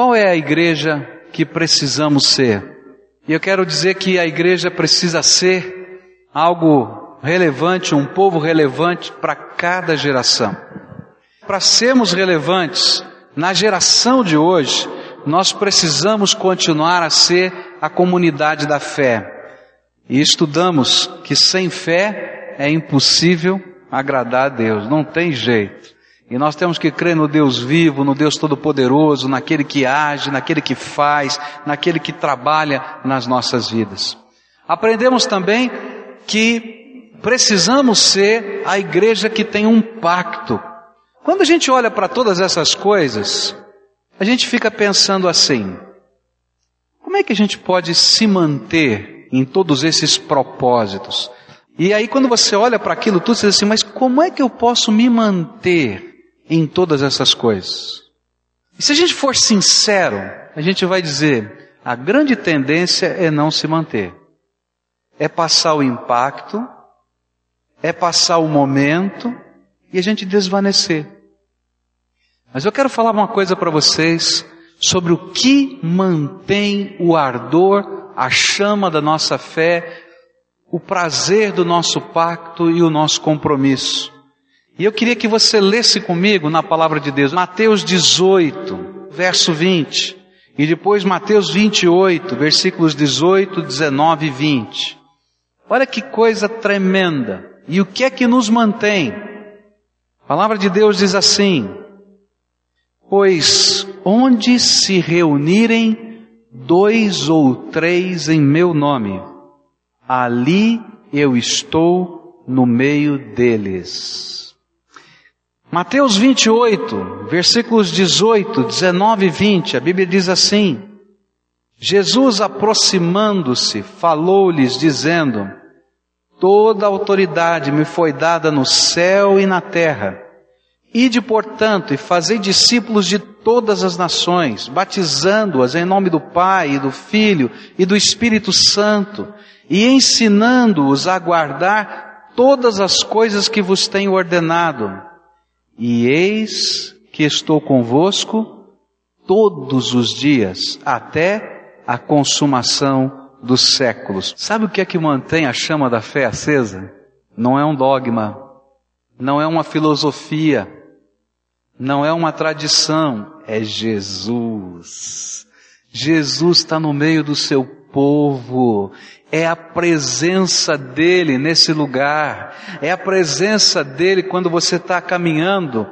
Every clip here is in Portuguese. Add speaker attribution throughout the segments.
Speaker 1: Qual é a igreja que precisamos ser? E eu quero dizer que a igreja precisa ser algo relevante, um povo relevante para cada geração. Para sermos relevantes na geração de hoje, nós precisamos continuar a ser a comunidade da fé. E estudamos que sem fé é impossível agradar a Deus, não tem jeito. E nós temos que crer no Deus vivo, no Deus Todo-Poderoso, naquele que age, naquele que faz, naquele que trabalha nas nossas vidas. Aprendemos também que precisamos ser a igreja que tem um pacto. Quando a gente olha para todas essas coisas, a gente fica pensando assim: como é que a gente pode se manter em todos esses propósitos? E aí, quando você olha para aquilo tudo, você diz assim: mas como é que eu posso me manter em todas essas coisas. E se a gente for sincero, a gente vai dizer, a grande tendência é não se manter. É passar o impacto, é passar o momento e a gente desvanecer. Mas eu quero falar uma coisa para vocês sobre o que mantém o ardor, a chama da nossa fé, o prazer do nosso pacto e o nosso compromisso. E eu queria que você lesse comigo na palavra de Deus, Mateus 18, verso 20, e depois Mateus 28, versículos 18, 19 e 20. Olha que coisa tremenda. E o que é que nos mantém? A palavra de Deus diz assim: Pois onde se reunirem dois ou três em meu nome, ali eu estou no meio deles. Mateus 28, versículos 18, 19 e 20, a Bíblia diz assim: Jesus aproximando-se, falou-lhes, dizendo: Toda autoridade me foi dada no céu e na terra. Ide, portanto, e fazei discípulos de todas as nações, batizando-as em nome do Pai, e do Filho e do Espírito Santo, e ensinando-os a guardar todas as coisas que vos tenho ordenado e eis que estou convosco todos os dias, até a consumação dos séculos. Sabe o que é que mantém a chama da fé acesa? Não é um dogma, não é uma filosofia, não é uma tradição, é Jesus. Jesus está no meio do seu povo é a presença dele nesse lugar, é a presença dele quando você está caminhando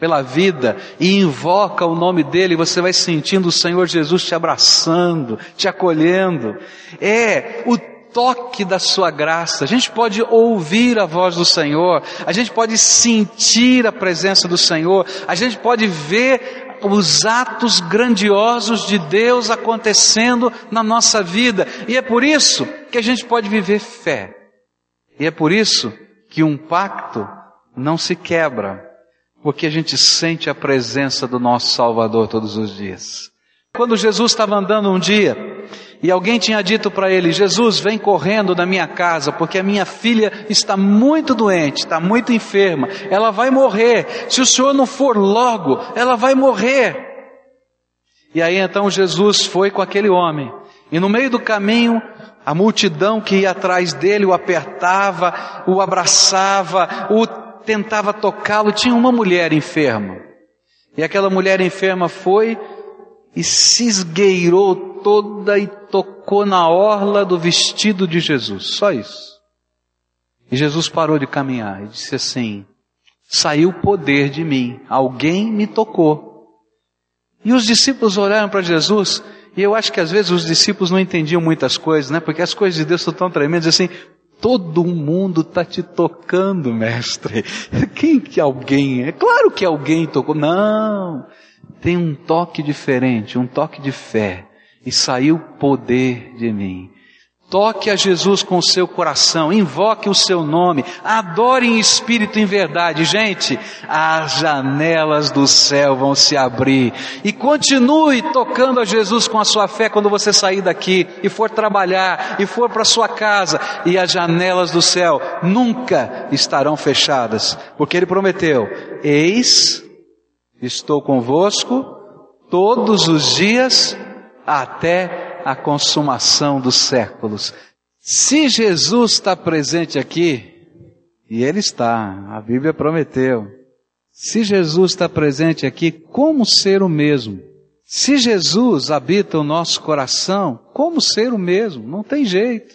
Speaker 1: pela vida e invoca o nome dele, você vai sentindo o Senhor Jesus te abraçando, te acolhendo. É o toque da sua graça. A gente pode ouvir a voz do Senhor, a gente pode sentir a presença do Senhor, a gente pode ver os atos grandiosos de Deus acontecendo na nossa vida. E é por isso que a gente pode viver fé. E é por isso que um pacto não se quebra, porque a gente sente a presença do nosso Salvador todos os dias. Quando Jesus estava andando um dia, e alguém tinha dito para ele: Jesus, vem correndo da minha casa, porque a minha filha está muito doente, está muito enferma, ela vai morrer. Se o senhor não for logo, ela vai morrer. E aí então Jesus foi com aquele homem, e no meio do caminho, a multidão que ia atrás dele o apertava, o abraçava, o tentava tocá-lo. Tinha uma mulher enferma, e aquela mulher enferma foi e se esgueirou toda e tocou na orla do vestido de Jesus. Só isso. E Jesus parou de caminhar e disse assim: Saiu poder de mim, alguém me tocou. E os discípulos olharam para Jesus, e eu acho que às vezes os discípulos não entendiam muitas coisas, né? Porque as coisas de Deus são tão tremendas assim. Todo mundo está te tocando, mestre. Quem que alguém? É claro que alguém tocou. Não. Tem um toque diferente, um toque de fé e saiu poder de mim. Toque a Jesus com o seu coração, invoque o seu nome, adore em espírito e em verdade. Gente, as janelas do céu vão se abrir. E continue tocando a Jesus com a sua fé quando você sair daqui e for trabalhar e for para sua casa. E as janelas do céu nunca estarão fechadas, porque Ele prometeu: Eis, estou convosco todos os dias até a consumação dos séculos. Se Jesus está presente aqui, e Ele está, a Bíblia prometeu. Se Jesus está presente aqui, como ser o mesmo? Se Jesus habita o nosso coração, como ser o mesmo? Não tem jeito.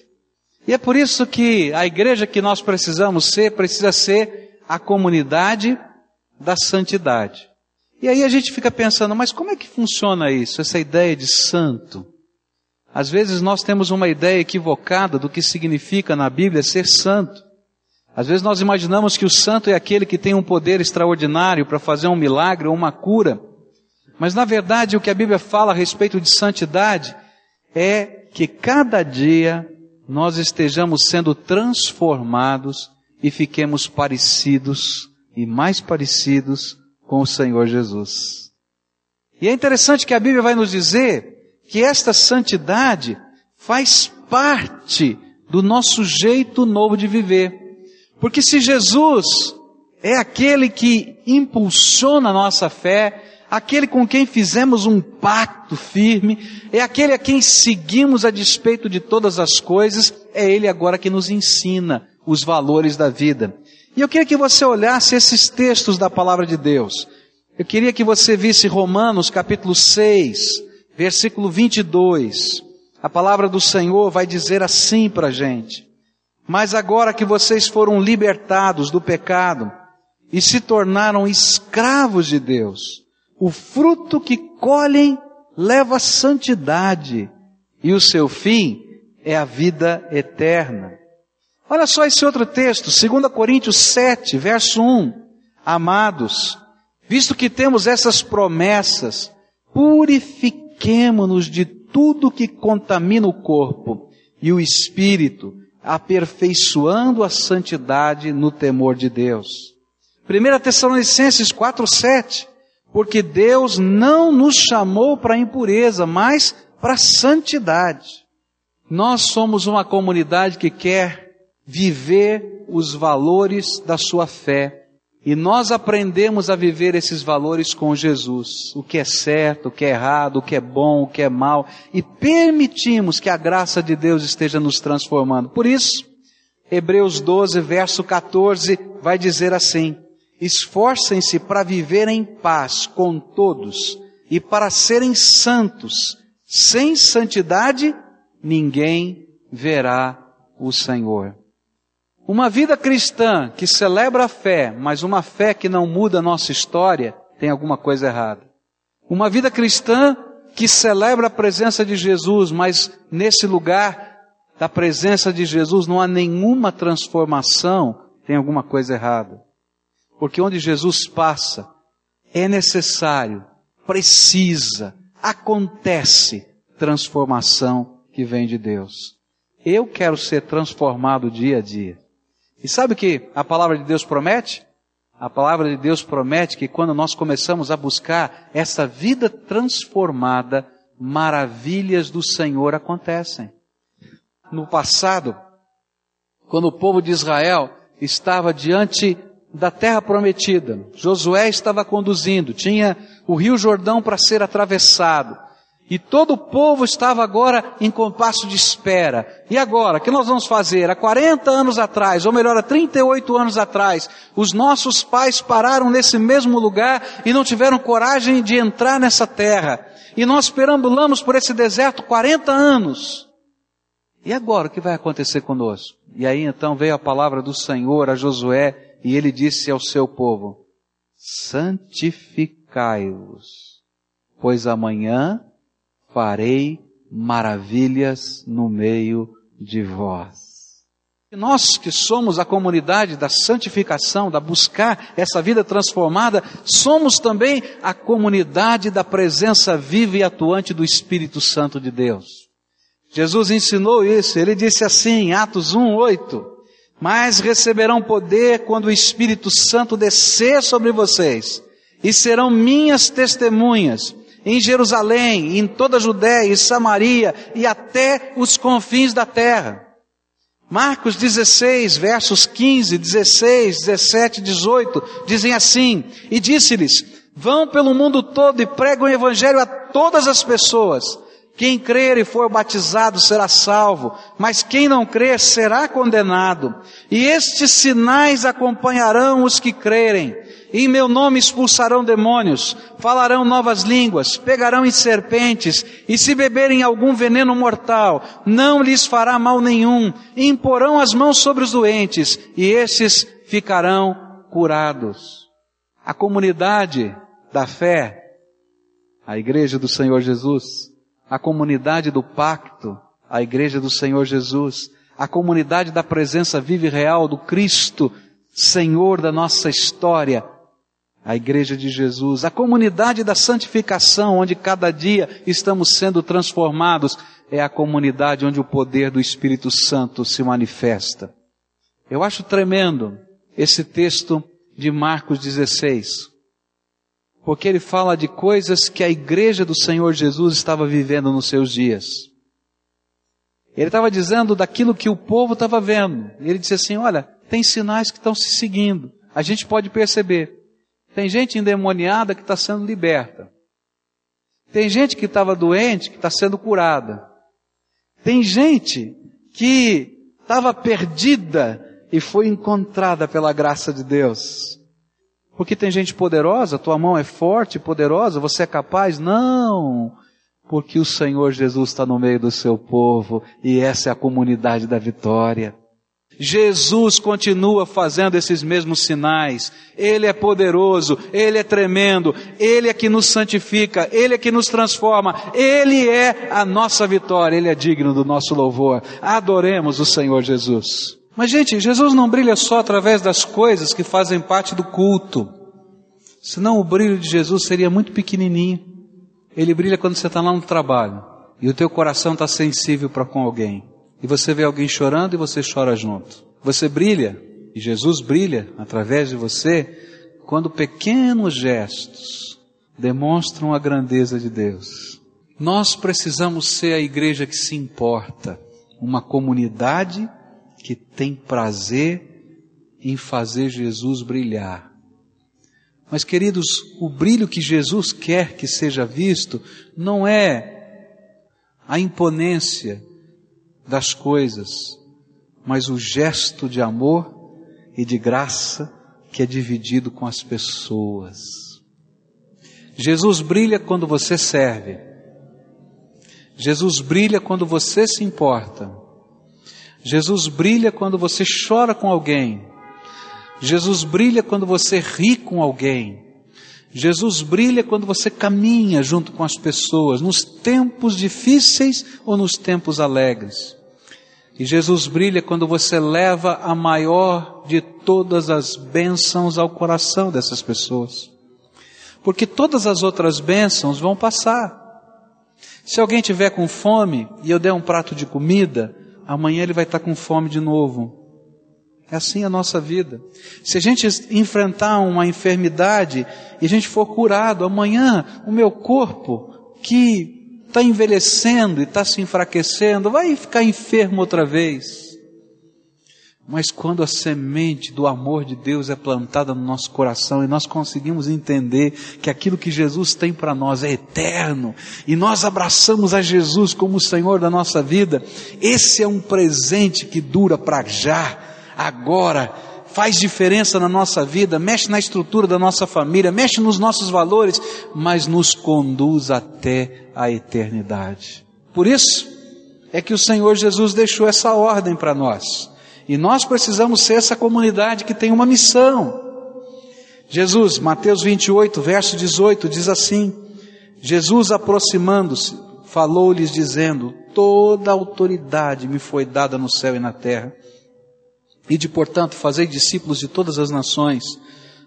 Speaker 1: E é por isso que a igreja que nós precisamos ser, precisa ser a comunidade da santidade. E aí a gente fica pensando, mas como é que funciona isso, essa ideia de santo? Às vezes nós temos uma ideia equivocada do que significa na Bíblia ser santo. Às vezes nós imaginamos que o santo é aquele que tem um poder extraordinário para fazer um milagre ou uma cura. Mas na verdade o que a Bíblia fala a respeito de santidade é que cada dia nós estejamos sendo transformados e fiquemos parecidos e mais parecidos com o Senhor Jesus. E é interessante que a Bíblia vai nos dizer que esta santidade faz parte do nosso jeito novo de viver. Porque se Jesus é aquele que impulsiona a nossa fé, aquele com quem fizemos um pacto firme, é aquele a quem seguimos a despeito de todas as coisas, é ele agora que nos ensina os valores da vida. E eu queria que você olhasse esses textos da palavra de Deus. Eu queria que você visse Romanos capítulo 6, versículo 22. A palavra do Senhor vai dizer assim para a gente. Mas agora que vocês foram libertados do pecado e se tornaram escravos de Deus, o fruto que colhem leva santidade e o seu fim é a vida eterna. Olha só esse outro texto, 2 Coríntios 7, verso 1. Amados, visto que temos essas promessas, purifiquemo-nos de tudo que contamina o corpo e o espírito, aperfeiçoando a santidade no temor de Deus. 1 Tessalonicenses 4:7, porque Deus não nos chamou para impureza, mas para santidade. Nós somos uma comunidade que quer viver os valores da sua fé e nós aprendemos a viver esses valores com Jesus, o que é certo, o que é errado, o que é bom, o que é mal, e permitimos que a graça de Deus esteja nos transformando. Por isso, Hebreus 12, verso 14, vai dizer assim: Esforcem-se para viver em paz com todos e para serem santos. Sem santidade, ninguém verá o Senhor. Uma vida cristã que celebra a fé, mas uma fé que não muda a nossa história, tem alguma coisa errada. Uma vida cristã que celebra a presença de Jesus, mas nesse lugar da presença de Jesus não há nenhuma transformação, tem alguma coisa errada. Porque onde Jesus passa, é necessário, precisa, acontece transformação que vem de Deus. Eu quero ser transformado dia a dia. E sabe o que a palavra de Deus promete? A palavra de Deus promete que quando nós começamos a buscar essa vida transformada, maravilhas do Senhor acontecem. No passado, quando o povo de Israel estava diante da terra prometida, Josué estava conduzindo, tinha o rio Jordão para ser atravessado. E todo o povo estava agora em compasso de espera. E agora, o que nós vamos fazer? Há 40 anos atrás, ou melhor, há 38 anos atrás, os nossos pais pararam nesse mesmo lugar e não tiveram coragem de entrar nessa terra. E nós perambulamos por esse deserto 40 anos. E agora, o que vai acontecer conosco? E aí então veio a palavra do Senhor a Josué e ele disse ao seu povo, santificai-os, pois amanhã farei maravilhas no meio de vós. Nós que somos a comunidade da santificação, da buscar essa vida transformada, somos também a comunidade da presença viva e atuante do Espírito Santo de Deus. Jesus ensinou isso, ele disse assim, Atos 1, 8, mas receberão poder quando o Espírito Santo descer sobre vocês, e serão minhas testemunhas, em Jerusalém, em toda a Judéia e Samaria e até os confins da terra. Marcos 16, versos 15, 16, 17, 18, dizem assim, e disse-lhes, Vão pelo mundo todo e pregam o evangelho a todas as pessoas. Quem crer e for batizado será salvo, mas quem não crer será condenado. E estes sinais acompanharão os que crerem. Em meu nome expulsarão demônios, falarão novas línguas, pegarão em serpentes, e se beberem algum veneno mortal, não lhes fará mal nenhum. Imporão as mãos sobre os doentes, e estes ficarão curados. A comunidade da fé, a igreja do Senhor Jesus, a comunidade do pacto, a igreja do Senhor Jesus, a comunidade da presença viva e real do Cristo, Senhor da nossa história, a igreja de Jesus, a comunidade da santificação, onde cada dia estamos sendo transformados, é a comunidade onde o poder do Espírito Santo se manifesta. Eu acho tremendo esse texto de Marcos 16 porque ele fala de coisas que a igreja do Senhor Jesus estava vivendo nos seus dias. Ele estava dizendo daquilo que o povo estava vendo. Ele disse assim: Olha, tem sinais que estão se seguindo. A gente pode perceber. Tem gente endemoniada que está sendo liberta. Tem gente que estava doente que está sendo curada. Tem gente que estava perdida e foi encontrada pela graça de Deus. Porque tem gente poderosa, tua mão é forte, poderosa, você é capaz? Não! Porque o Senhor Jesus está no meio do seu povo e essa é a comunidade da vitória. Jesus continua fazendo esses mesmos sinais. Ele é poderoso, Ele é tremendo, Ele é que nos santifica, Ele é que nos transforma, Ele é a nossa vitória, Ele é digno do nosso louvor. Adoremos o Senhor Jesus. Mas, gente, Jesus não brilha só através das coisas que fazem parte do culto. Senão o brilho de Jesus seria muito pequenininho. Ele brilha quando você está lá no trabalho e o teu coração está sensível para com alguém. E você vê alguém chorando e você chora junto. Você brilha e Jesus brilha através de você quando pequenos gestos demonstram a grandeza de Deus. Nós precisamos ser a igreja que se importa, uma comunidade que tem prazer em fazer Jesus brilhar. Mas, queridos, o brilho que Jesus quer que seja visto não é a imponência das coisas, mas o gesto de amor e de graça que é dividido com as pessoas. Jesus brilha quando você serve. Jesus brilha quando você se importa. Jesus brilha quando você chora com alguém. Jesus brilha quando você ri com alguém. Jesus brilha quando você caminha junto com as pessoas, nos tempos difíceis ou nos tempos alegres. E Jesus brilha quando você leva a maior de todas as bênçãos ao coração dessas pessoas. Porque todas as outras bênçãos vão passar. Se alguém tiver com fome e eu der um prato de comida, amanhã ele vai estar com fome de novo. É assim a nossa vida. Se a gente enfrentar uma enfermidade e a gente for curado, amanhã o meu corpo, que está envelhecendo e está se enfraquecendo, vai ficar enfermo outra vez. Mas quando a semente do amor de Deus é plantada no nosso coração e nós conseguimos entender que aquilo que Jesus tem para nós é eterno e nós abraçamos a Jesus como o Senhor da nossa vida, esse é um presente que dura para já, agora, faz diferença na nossa vida, mexe na estrutura da nossa família, mexe nos nossos valores, mas nos conduz até a eternidade. Por isso é que o Senhor Jesus deixou essa ordem para nós. E nós precisamos ser essa comunidade que tem uma missão. Jesus, Mateus 28, verso 18, diz assim: Jesus aproximando-se, falou-lhes dizendo: Toda autoridade me foi dada no céu e na terra. E de portanto, fazei discípulos de todas as nações,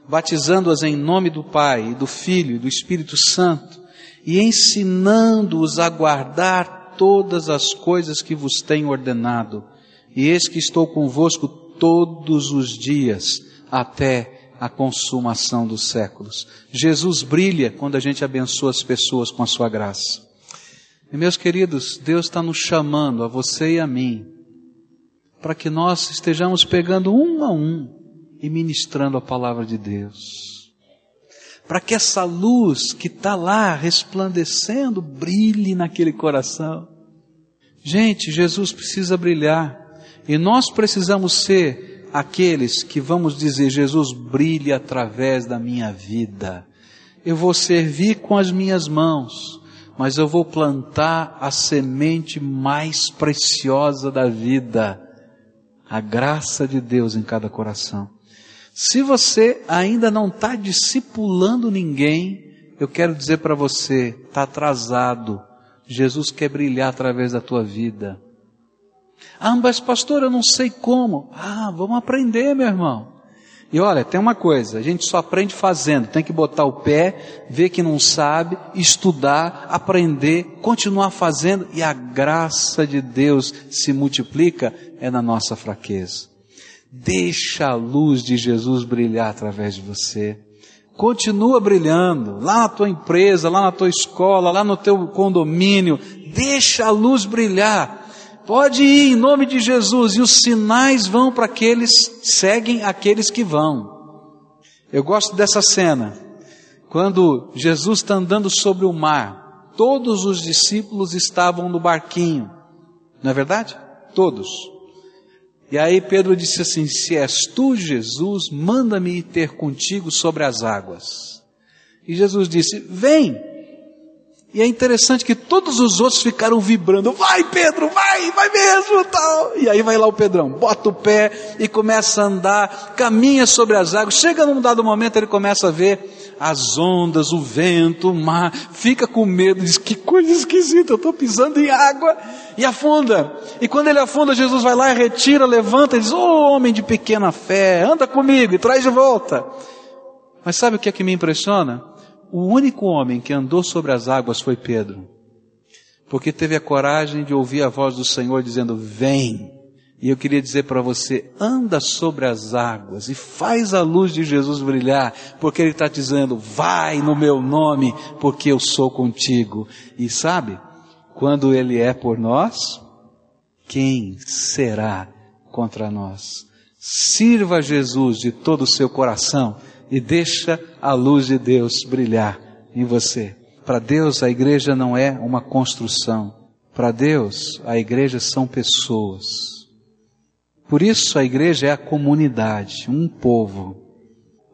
Speaker 1: batizando-as em nome do Pai, do Filho e do Espírito Santo, e ensinando-os a guardar todas as coisas que vos tenho ordenado e eis que estou convosco todos os dias até a consumação dos séculos. Jesus brilha quando a gente abençoa as pessoas com a sua graça. E meus queridos, Deus está nos chamando, a você e a mim, para que nós estejamos pegando um a um e ministrando a palavra de Deus. para que essa luz que está lá resplandecendo brilhe naquele coração. Gente, Jesus precisa brilhar e nós precisamos ser aqueles que vamos dizer: Jesus brilhe através da minha vida. Eu vou servir com as minhas mãos, mas eu vou plantar a semente mais preciosa da vida, a graça de Deus em cada coração. Se você ainda não está discipulando ninguém, eu quero dizer para você, está atrasado. Jesus quer brilhar através da tua vida. Ah, mas pastor, eu não sei como. Ah, vamos aprender, meu irmão. E olha, tem uma coisa, a gente só aprende fazendo, tem que botar o pé, ver que não sabe, estudar, aprender, continuar fazendo e a graça de Deus se multiplica é na nossa fraqueza. Deixa a luz de Jesus brilhar através de você. Continua brilhando, lá na tua empresa, lá na tua escola, lá no teu condomínio. Deixa a luz brilhar. Pode ir em nome de Jesus e os sinais vão para aqueles, seguem aqueles que vão. Eu gosto dessa cena. Quando Jesus está andando sobre o mar, todos os discípulos estavam no barquinho. Não é verdade? Todos. E aí Pedro disse assim: Se és tu, Jesus, manda-me ir ter contigo sobre as águas. E Jesus disse: Vem. E é interessante que todos os outros ficaram vibrando. Vai, Pedro, vai, vai mesmo, tal. E aí vai lá o Pedrão, bota o pé e começa a andar, caminha sobre as águas. Chega num dado momento ele começa a ver as ondas, o vento, o mar, fica com medo, diz que coisa esquisita, eu estou pisando em água e afunda. E quando ele afunda, Jesus vai lá e retira, levanta e diz: Ô oh, homem de pequena fé, anda comigo e traz de volta. Mas sabe o que é que me impressiona? O único homem que andou sobre as águas foi Pedro, porque teve a coragem de ouvir a voz do Senhor dizendo: Vem. E eu queria dizer para você, anda sobre as águas e faz a luz de Jesus brilhar, porque Ele está dizendo, vai no meu nome, porque eu sou contigo. E sabe, quando Ele é por nós, quem será contra nós? Sirva Jesus de todo o seu coração e deixa a luz de Deus brilhar em você. Para Deus a igreja não é uma construção. Para Deus a igreja são pessoas. Por isso a igreja é a comunidade, um povo,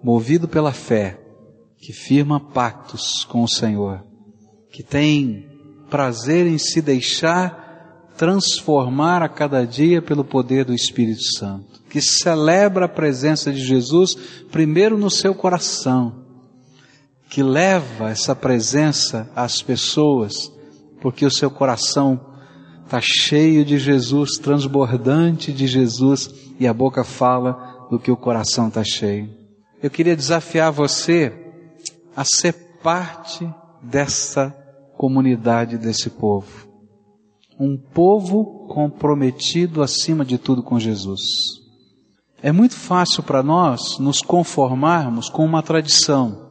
Speaker 1: movido pela fé, que firma pactos com o Senhor, que tem prazer em se deixar transformar a cada dia pelo poder do Espírito Santo, que celebra a presença de Jesus primeiro no seu coração, que leva essa presença às pessoas, porque o seu coração está cheio de Jesus, transbordante de Jesus, e a boca fala do que o coração está cheio. Eu queria desafiar você a ser parte dessa comunidade, desse povo. Um povo comprometido acima de tudo com Jesus. É muito fácil para nós nos conformarmos com uma tradição.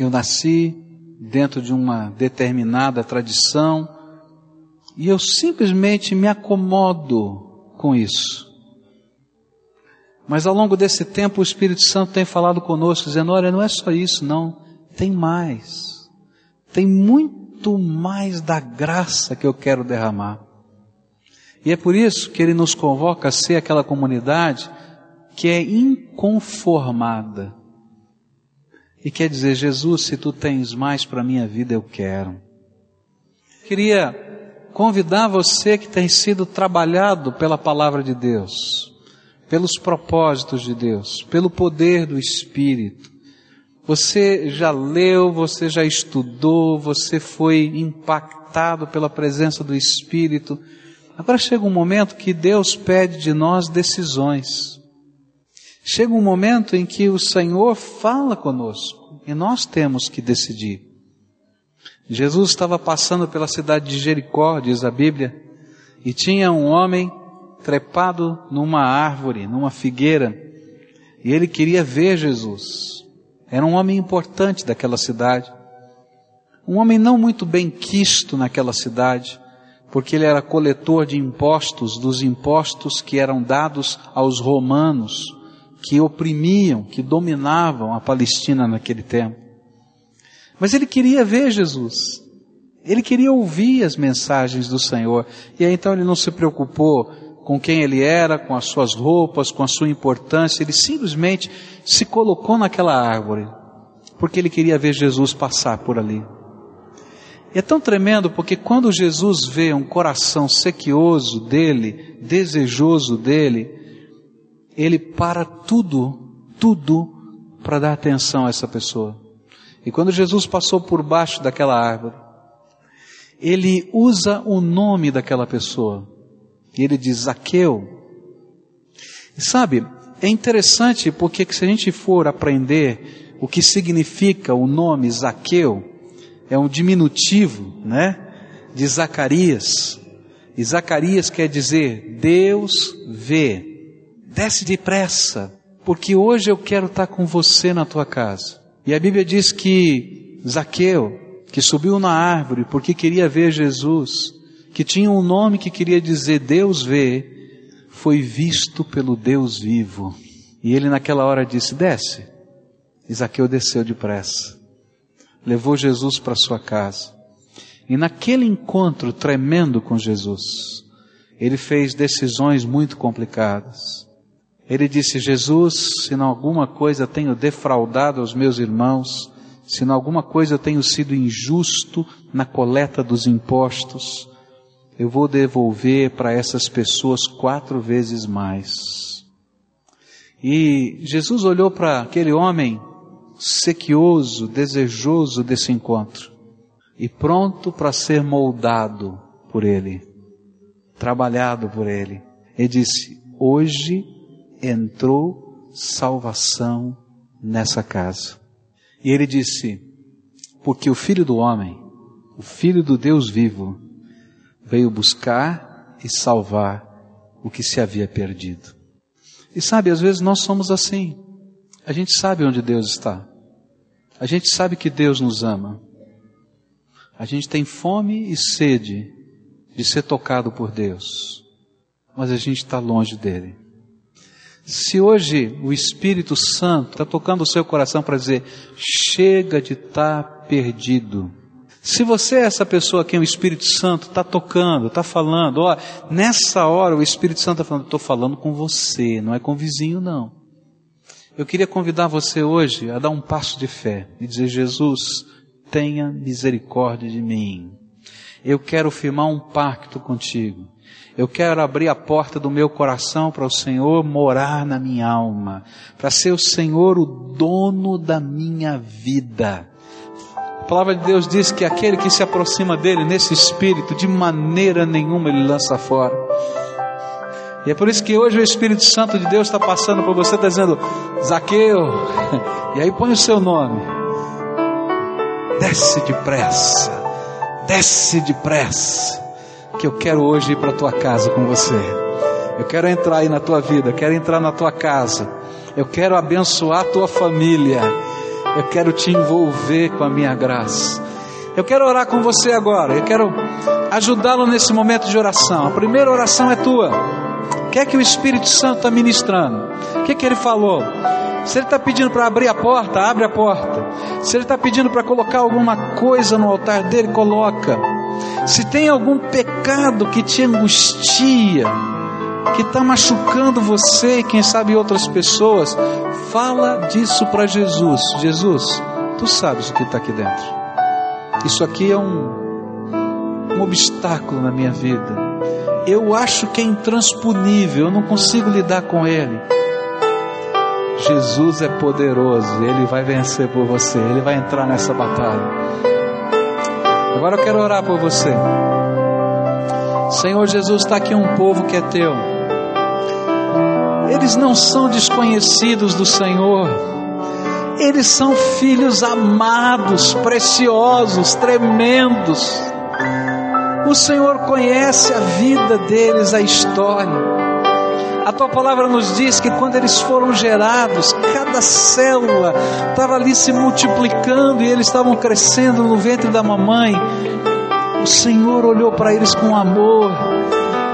Speaker 1: Eu nasci dentro de uma determinada tradição, e eu simplesmente me acomodo com isso. Mas ao longo desse tempo o Espírito Santo tem falado conosco, dizendo: olha, não é só isso, não. Tem mais. Tem muito mais da graça que eu quero derramar. E é por isso que ele nos convoca a ser aquela comunidade que é inconformada. E quer dizer, Jesus, se tu tens mais para a minha vida, eu quero. Queria convidar você que tem sido trabalhado pela palavra de Deus, pelos propósitos de Deus, pelo poder do Espírito. Você já leu, você já estudou, você foi impactado pela presença do Espírito. Agora chega um momento que Deus pede de nós decisões. Chega um momento em que o Senhor fala conosco e nós temos que decidir. Jesus estava passando pela cidade de Jericó, diz a Bíblia, e tinha um homem trepado numa árvore, numa figueira, e ele queria ver Jesus. Era um homem importante daquela cidade. Um homem não muito bem quisto naquela cidade, porque ele era coletor de impostos, dos impostos que eram dados aos romanos, que oprimiam, que dominavam a Palestina naquele tempo. Mas ele queria ver Jesus. Ele queria ouvir as mensagens do Senhor. E aí então ele não se preocupou com quem ele era, com as suas roupas, com a sua importância. Ele simplesmente se colocou naquela árvore. Porque ele queria ver Jesus passar por ali. E é tão tremendo porque quando Jesus vê um coração sequioso dele, desejoso dele, ele para tudo, tudo para dar atenção a essa pessoa. E quando Jesus passou por baixo daquela árvore, ele usa o nome daquela pessoa. E ele diz Zaqueu. E sabe, é interessante porque se a gente for aprender o que significa o nome Zaqueu, é um diminutivo, né? De Zacarias. E Zacarias quer dizer Deus vê. Desce depressa, porque hoje eu quero estar com você na tua casa. E a Bíblia diz que Zaqueu, que subiu na árvore porque queria ver Jesus, que tinha um nome que queria dizer Deus vê, foi visto pelo Deus vivo. E ele naquela hora disse: Desce. Zaqueu desceu depressa. Levou Jesus para sua casa. E naquele encontro tremendo com Jesus, ele fez decisões muito complicadas. Ele disse: Jesus, se em alguma coisa tenho defraudado os meus irmãos, se em alguma coisa tenho sido injusto na coleta dos impostos, eu vou devolver para essas pessoas quatro vezes mais. E Jesus olhou para aquele homem sequioso, desejoso desse encontro e pronto para ser moldado por ele, trabalhado por ele. Ele disse: Hoje entrou salvação nessa casa. E ele disse: Porque o Filho do Homem, o Filho do Deus vivo, veio buscar e salvar o que se havia perdido. E sabe, às vezes nós somos assim. A gente sabe onde Deus está. A gente sabe que Deus nos ama. A gente tem fome e sede de ser tocado por Deus. Mas a gente está longe dele. Se hoje o Espírito Santo está tocando o seu coração para dizer, chega de estar tá perdido. Se você é essa pessoa que o Espírito Santo está tocando, está falando, ó, nessa hora o Espírito Santo está falando, estou falando com você, não é com o vizinho não. Eu queria convidar você hoje a dar um passo de fé e dizer, Jesus, tenha misericórdia de mim. Eu quero firmar um pacto contigo. Eu quero abrir a porta do meu coração para o Senhor morar na minha alma, para ser o Senhor o dono da minha vida. A palavra de Deus diz que aquele que se aproxima dele nesse espírito, de maneira nenhuma ele lança fora. E é por isso que hoje o Espírito Santo de Deus está passando por você, está dizendo, Zaqueu, e aí põe o seu nome. Desce depressa, desce depressa que eu quero hoje ir para a tua casa com você. Eu quero entrar aí na tua vida, eu quero entrar na tua casa. Eu quero abençoar a tua família. Eu quero te envolver com a minha graça. Eu quero orar com você agora. Eu quero ajudá-lo nesse momento de oração. A primeira oração é tua. O que é que o Espírito Santo está ministrando? O que é que ele falou? Se ele está pedindo para abrir a porta, abre a porta. Se ele está pedindo para colocar alguma coisa no altar dele, coloca. Se tem algum pecado que te angustia, que está machucando você e quem sabe outras pessoas, fala disso para Jesus. Jesus, tu sabes o que está aqui dentro. Isso aqui é um, um obstáculo na minha vida. Eu acho que é intransponível, eu não consigo lidar com ele. Jesus é poderoso, ele vai vencer por você, ele vai entrar nessa batalha. Agora eu quero orar por você. Senhor Jesus, está aqui um povo que é teu. Eles não são desconhecidos do Senhor. Eles são filhos amados, preciosos, tremendos. O Senhor conhece a vida deles, a história. A tua palavra nos diz que quando eles foram gerados, cada célula estava ali se multiplicando e eles estavam crescendo no ventre da mamãe. O Senhor olhou para eles com amor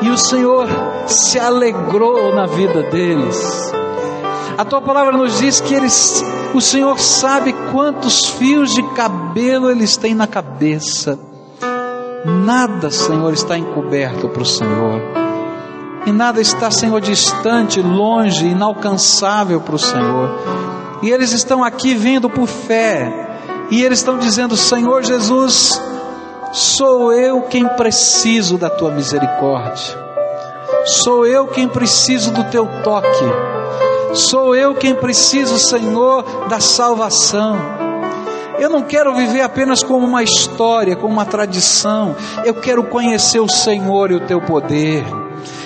Speaker 1: e o Senhor se alegrou na vida deles. A tua palavra nos diz que eles, o Senhor sabe quantos fios de cabelo eles têm na cabeça. Nada, Senhor, está encoberto para o Senhor. E nada está, Senhor, distante, longe, inalcançável para o Senhor. E eles estão aqui vindo por fé. E eles estão dizendo: Senhor Jesus, sou eu quem preciso da tua misericórdia. Sou eu quem preciso do teu toque. Sou eu quem preciso, Senhor, da salvação. Eu não quero viver apenas como uma história, como uma tradição. Eu quero conhecer o Senhor e o teu poder.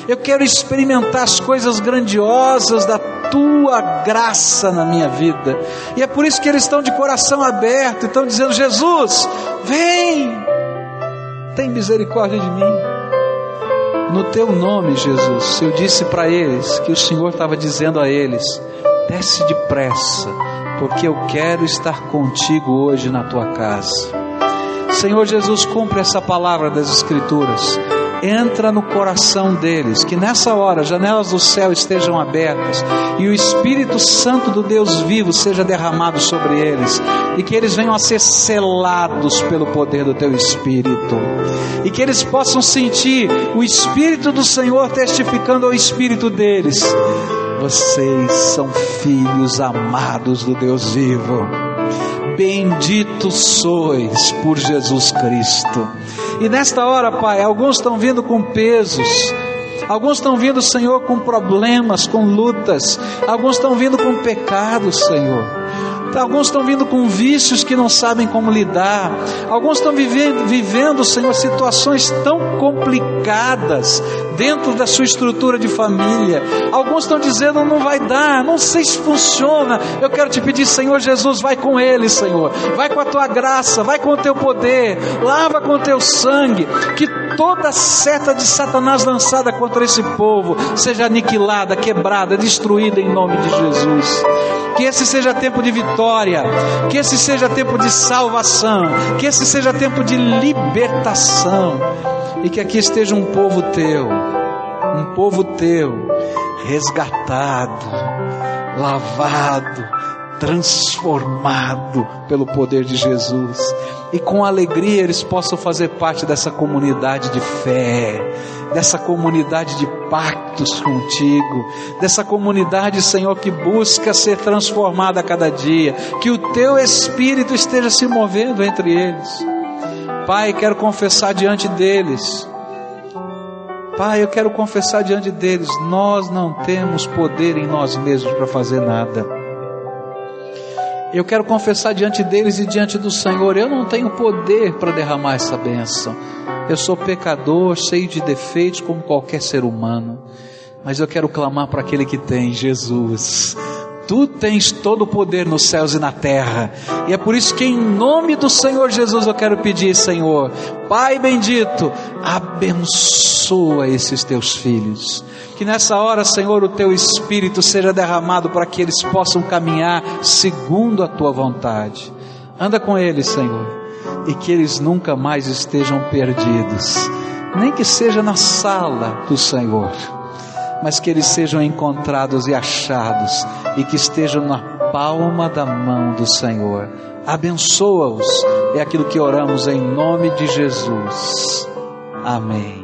Speaker 1: Eu quero experimentar as coisas grandiosas da tua graça na minha vida. E é por isso que eles estão de coração aberto, estão dizendo: Jesus, vem, tem misericórdia de mim. No teu nome, Jesus, eu disse para eles que o Senhor estava dizendo a eles: desce depressa, porque eu quero estar contigo hoje na tua casa. Senhor Jesus, cumpre essa palavra das Escrituras entra no coração deles, que nessa hora janelas do céu estejam abertas e o Espírito Santo do Deus vivo seja derramado sobre eles e que eles venham a ser selados pelo poder do teu Espírito e que eles possam sentir o Espírito do Senhor testificando ao Espírito deles. Vocês são filhos amados do Deus vivo. Benditos sois por Jesus Cristo. E nesta hora, Pai, alguns estão vindo com pesos, alguns estão vindo, Senhor, com problemas, com lutas, alguns estão vindo com pecados, Senhor. Alguns estão vindo com vícios que não sabem como lidar. Alguns estão vivendo, vivendo, Senhor, situações tão complicadas dentro da sua estrutura de família. Alguns estão dizendo não vai dar, não sei se funciona. Eu quero te pedir, Senhor Jesus, vai com eles, Senhor. Vai com a tua graça, vai com o teu poder, lava com o teu sangue, que toda seta de Satanás lançada contra esse povo seja aniquilada, quebrada, destruída em nome de Jesus. Que esse seja tempo de vitória, que esse seja tempo de salvação, que esse seja tempo de libertação, e que aqui esteja um povo teu, um povo teu, resgatado, lavado, transformado pelo poder de Jesus. E com alegria eles possam fazer parte dessa comunidade de fé, dessa comunidade de pactos contigo, dessa comunidade, Senhor, que busca ser transformada a cada dia. Que o teu espírito esteja se movendo entre eles. Pai, quero confessar diante deles. Pai, eu quero confessar diante deles, nós não temos poder em nós mesmos para fazer nada. Eu quero confessar diante deles e diante do Senhor, eu não tenho poder para derramar essa bênção. Eu sou pecador, cheio de defeitos como qualquer ser humano. Mas eu quero clamar para aquele que tem, Jesus. Tu tens todo o poder nos céus e na terra. E é por isso que em nome do Senhor Jesus eu quero pedir, Senhor, Pai bendito, abençoa esses teus filhos. Que nessa hora, Senhor, o teu espírito seja derramado para que eles possam caminhar segundo a tua vontade. Anda com eles, Senhor, e que eles nunca mais estejam perdidos, nem que seja na sala do Senhor, mas que eles sejam encontrados e achados e que estejam na palma da mão do Senhor. Abençoa-os, é aquilo que oramos em nome de Jesus. Amém.